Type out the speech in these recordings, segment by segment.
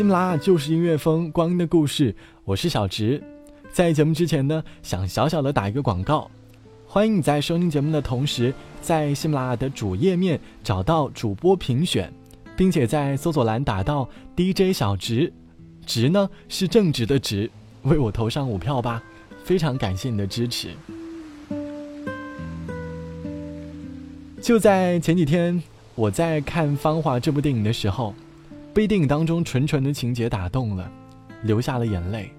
喜马拉雅就是音乐风，光阴的故事，我是小植。在节目之前呢，想小小的打一个广告，欢迎你在收听节目的同时，在喜马拉雅的主页面找到主播评选，并且在搜索栏打到 DJ 小植，植呢是正直的直，为我投上五票吧，非常感谢你的支持。就在前几天，我在看《芳华》这部电影的时候。被电影当中纯纯的情节打动了，流下了眼泪。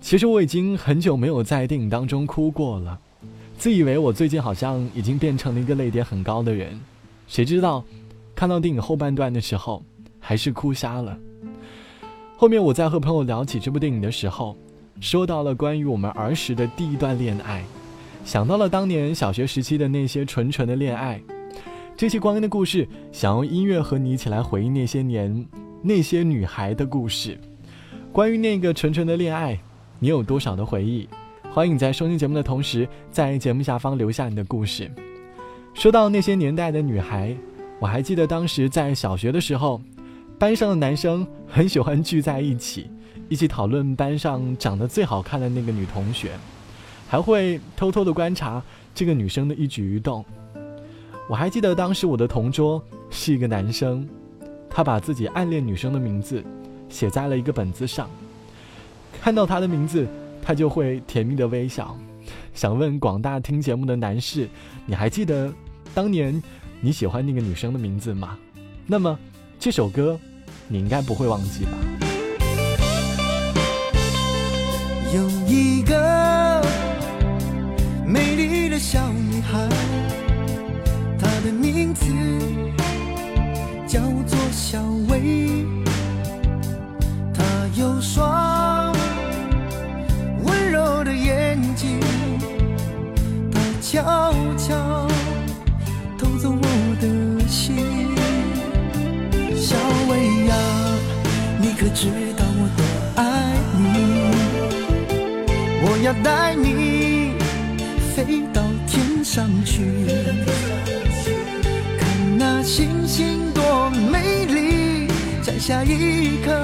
其实我已经很久没有在电影当中哭过了，自以为我最近好像已经变成了一个泪点很高的人，谁知道，看到电影后半段的时候，还是哭瞎了。后面我在和朋友聊起这部电影的时候，说到了关于我们儿时的第一段恋爱，想到了当年小学时期的那些纯纯的恋爱。这些光阴的故事，想用音乐和你一起来回忆那些年那些女孩的故事。关于那个纯纯的恋爱，你有多少的回忆？欢迎你在收听节目的同时，在节目下方留下你的故事。说到那些年代的女孩，我还记得当时在小学的时候，班上的男生很喜欢聚在一起，一起讨论班上长得最好看的那个女同学，还会偷偷的观察这个女生的一举一动。我还记得当时我的同桌是一个男生，他把自己暗恋女生的名字写在了一个本子上。看到他的名字，他就会甜蜜的微笑。想问广大听节目的男士，你还记得当年你喜欢那个女生的名字吗？那么这首歌你应该不会忘记吧？有一下一刻，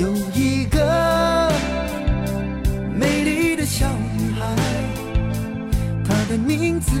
有一个美丽的小女孩她的名字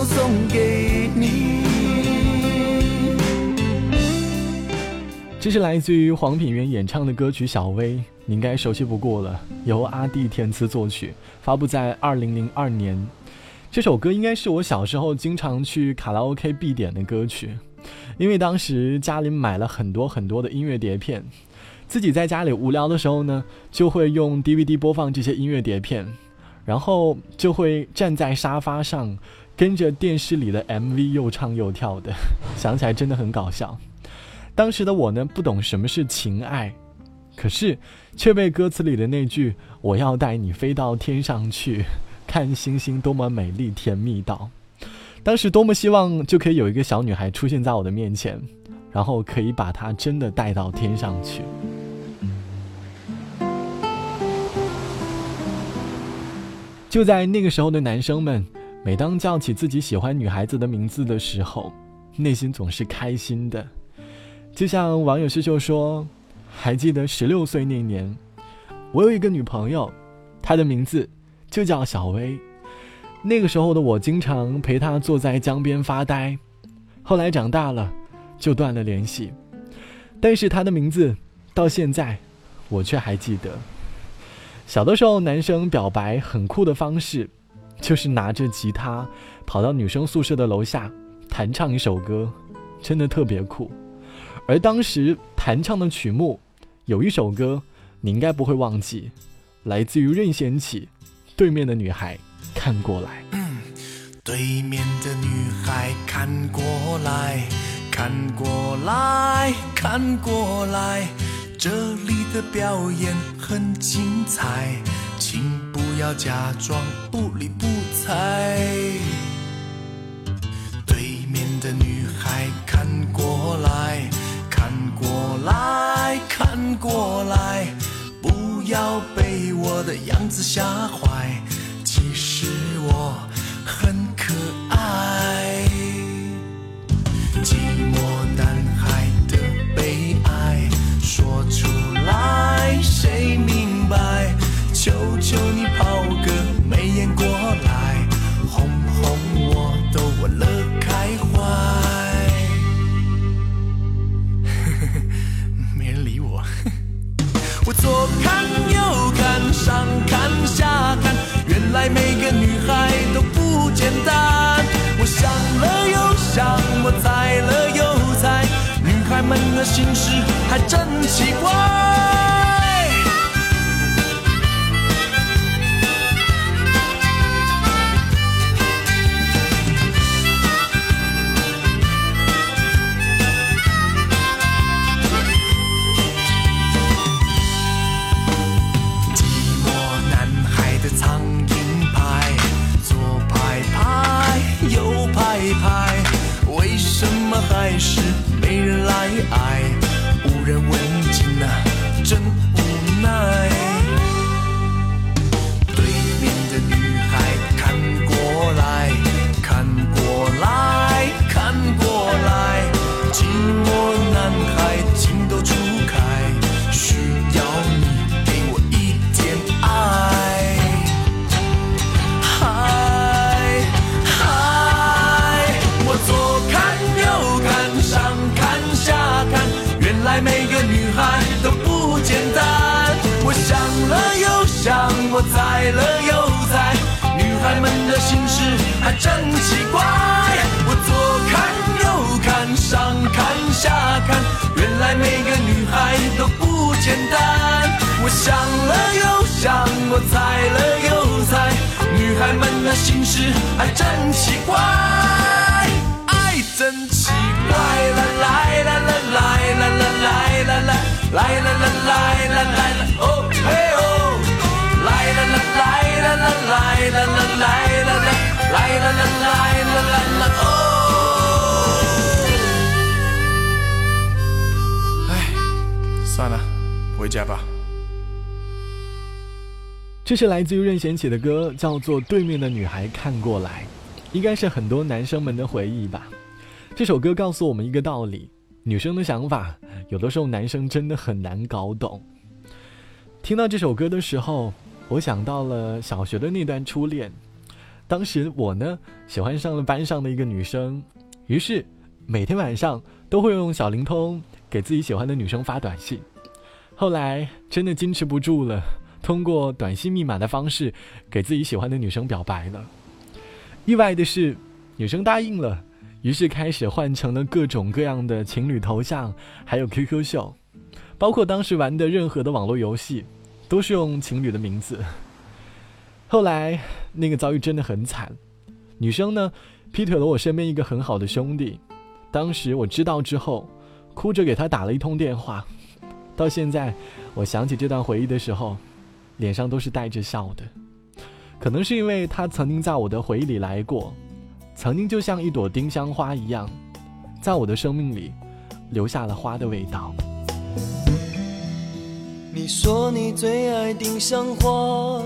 送给你。这是来自于黄品源演唱的歌曲《小薇》，你应该熟悉不过了。由阿弟填词作曲，发布在二零零二年。这首歌应该是我小时候经常去卡拉 OK 必点的歌曲，因为当时家里买了很多很多的音乐碟片，自己在家里无聊的时候呢，就会用 DVD 播放这些音乐碟片，然后就会站在沙发上，跟着电视里的 MV 又唱又跳的，想起来真的很搞笑。当时的我呢，不懂什么是情爱，可是却被歌词里的那句“我要带你飞到天上去”。看星星多么美丽，甜蜜到，当时多么希望就可以有一个小女孩出现在我的面前，然后可以把她真的带到天上去。就在那个时候的男生们，每当叫起自己喜欢女孩子的名字的时候，内心总是开心的。就像网友师秀说：“还记得十六岁那年，我有一个女朋友，她的名字。”就叫小薇，那个时候的我经常陪她坐在江边发呆。后来长大了，就断了联系。但是她的名字，到现在，我却还记得。小的时候，男生表白很酷的方式，就是拿着吉他跑到女生宿舍的楼下弹唱一首歌，真的特别酷。而当时弹唱的曲目，有一首歌你应该不会忘记，来自于任贤齐。对面的女孩看过来，对面的女孩看过来，看过来看过来，这里的表演很精彩，请要假装不理不睬。对面的女孩看过来，看过来看过来。不要被我的样子吓坏，每个女孩都不简单。我想了又想，我猜了又猜，女孩们的心事还真奇怪。还是没人来爱，无人问津啊，真无奈。对面的女孩看过来，看过来看过来，寂寞男孩情窦初开，需要你给我一点爱。嗨嗨，我左看。我猜了又猜，女孩们的心事还真奇怪。我左看右看，上看下看，原来每个女孩都不简单。我想了又想，我猜了又猜，女孩们的心事还真奇怪。爱真奇怪，来来来来来。来来来来来来来来来来哦，这是来自于任贤齐的歌，叫做《对面的女孩看过来》，应该是很多男生们的回忆吧。这首歌告诉我们一个道理。女生的想法，有的时候男生真的很难搞懂。听到这首歌的时候，我想到了小学的那段初恋。当时我呢，喜欢上了班上的一个女生，于是每天晚上都会用小灵通给自己喜欢的女生发短信。后来真的坚持不住了，通过短信密码的方式给自己喜欢的女生表白了。意外的是，女生答应了，于是开始换成了各种各样的情侣头像，还有 QQ 秀，包括当时玩的任何的网络游戏，都是用情侣的名字。后来那个遭遇真的很惨，女生呢劈腿了我身边一个很好的兄弟，当时我知道之后，哭着给他打了一通电话，到现在我想起这段回忆的时候，脸上都是带着笑的。可能是因为他曾经在我的回忆里来过，曾经就像一朵丁香花一样，在我的生命里留下了花的味道。你说你最爱丁香花，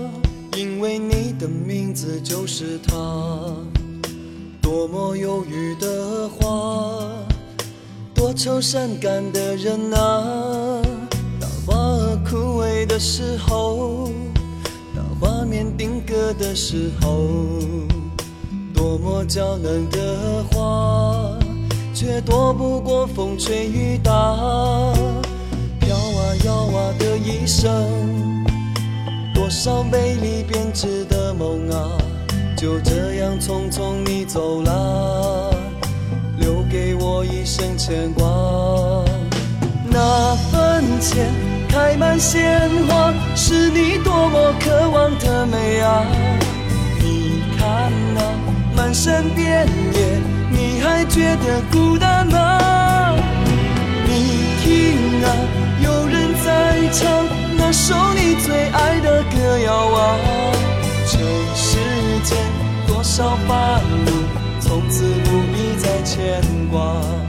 因为你的名字就是它。多么忧郁的花，多愁善感的人啊。的时候。当画面定格的时候，多么娇嫩的花，却躲不过风吹雨打。飘啊摇啊的一生，多少美丽编织的梦啊，就这样匆匆你走了，留给我一生牵挂。那坟前。开满鲜花，是你多么渴望的美啊！你看那满山遍野，你还觉得孤单吗？你听啊，有人在唱那首你最爱的歌谣啊！这世间多少烦恼，从此不必再牵挂。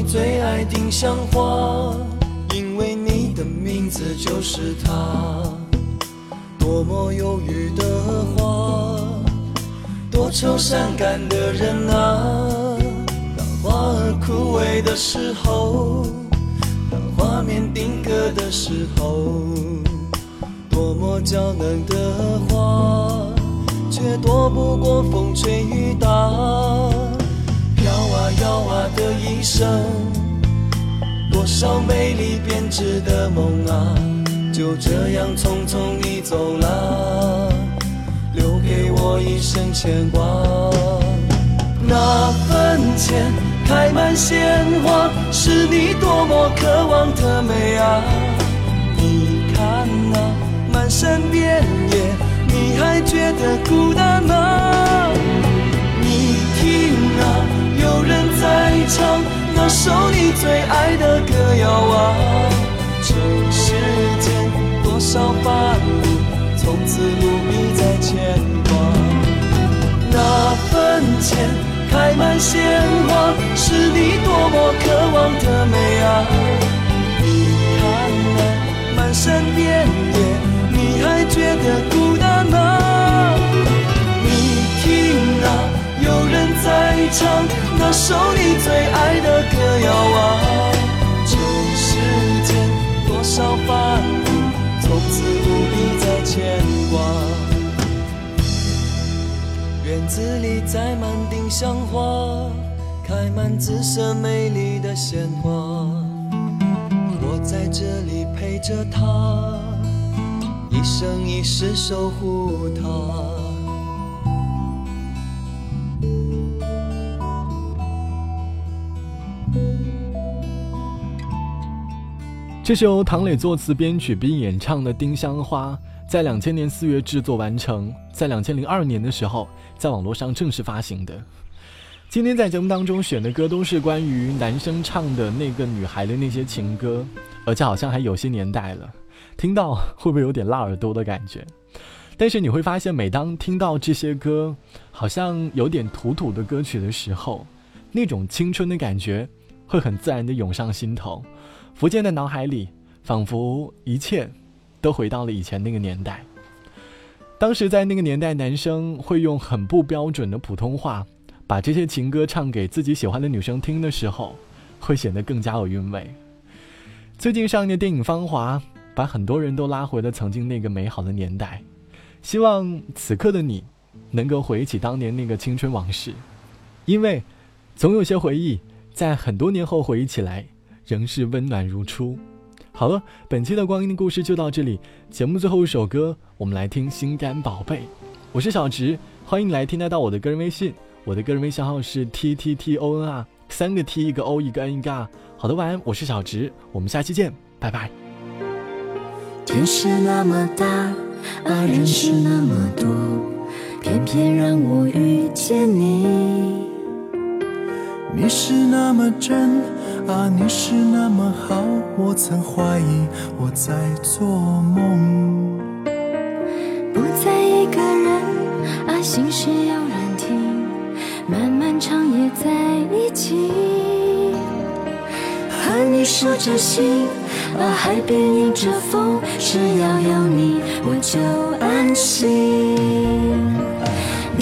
你最爱丁香花，因为你的名字就是它。多么忧郁的花，多愁善感的人啊。当花儿枯萎的时候，当画面定格的时候，多么娇嫩的花，却躲不过风吹雨打。生，多少美丽编织的梦啊，就这样匆匆你走了，留给我一生牵挂。那坟前开满鲜花，是你多么渴望的美啊！你看那满山遍野，你还觉得孤单吗？你听啊。有人在唱首你最爱的歌谣啊，这世间多少繁芜，从此不必再牵挂。那坟前开满鲜花，是你多么渴望的美啊！你看那满山遍野，你还觉得孤再唱。那首你最爱的歌谣啊，这世间多少烦恼，从此不必再牵挂。院子里栽满丁香花，开满紫色美丽的鲜花。我在这里陪着她，一生一世守护她。这是由唐磊作词、编曲并演唱的《丁香花》，在两千年四月制作完成，在两千零二年的时候，在网络上正式发行的。今天在节目当中选的歌都是关于男生唱的那个女孩的那些情歌，而且好像还有些年代了，听到会不会有点辣耳朵的感觉？但是你会发现，每当听到这些歌，好像有点土土的歌曲的时候，那种青春的感觉会很自然的涌上心头。福建的脑海里，仿佛一切都回到了以前那个年代。当时在那个年代，男生会用很不标准的普通话，把这些情歌唱给自己喜欢的女生听的时候，会显得更加有韵味。最近上映的电影《芳华》，把很多人都拉回了曾经那个美好的年代。希望此刻的你，能够回忆起当年那个青春往事，因为，总有些回忆在很多年后回忆起来，仍是温暖如初。好了，本期的光阴的故事就到这里。节目最后一首歌，我们来听《心肝宝贝》。我是小直，欢迎来添加到我的个人微信。我的个人微信号是 t t t o n 啊，三个 t 一个 o 一个 n 一个。好的，晚安，我是小直，我们下期见，拜拜。天是那么大，啊，人是那么多，偏偏让我遇见你。你是那么真。啊，你是那么好，我曾怀疑我在做梦。不再一个人，啊，心事有人听，漫漫长夜在一起。和你说着心，啊，海边迎着风，只要有你我就安心。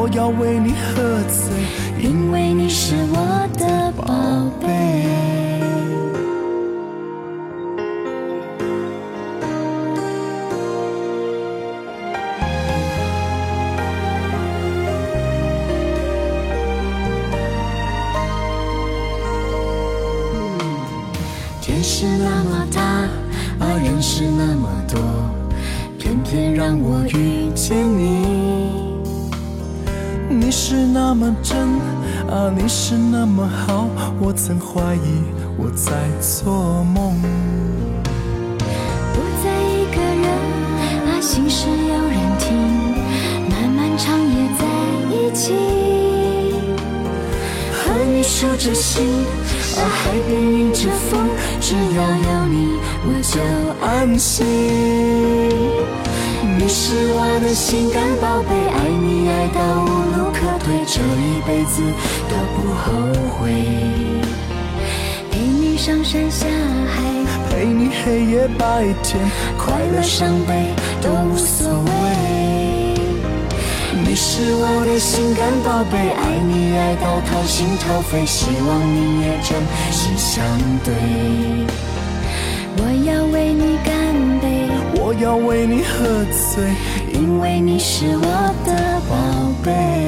我要为你喝醉，因为你是我的宝贝。天是那么大，啊，人是那么多，偏偏让我遇见你。你是那么真啊，你是那么好，我曾怀疑我在做梦。不再一个人啊，心事有人听，漫漫长夜在一起。和你说着心啊，海边迎着风，只要有你我就安心。你是我的心肝宝贝，爱你爱到无这一辈子都不后悔。陪你上山下海，陪你黑夜白天，快乐伤悲都无所谓。你是我的心肝宝贝，爱你爱到掏心掏肺，希望你也真心相对。我要为你干杯。我要为你喝醉，因为你是我的宝贝。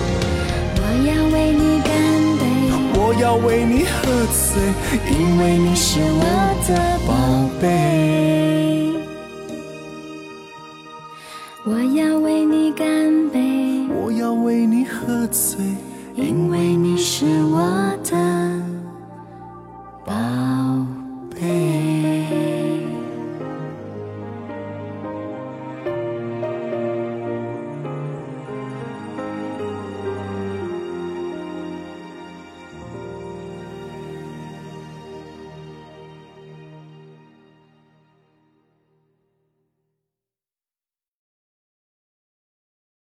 要为你喝醉，因为你是我的宝贝。我要为你干杯，我要为你喝醉，因为你是我的。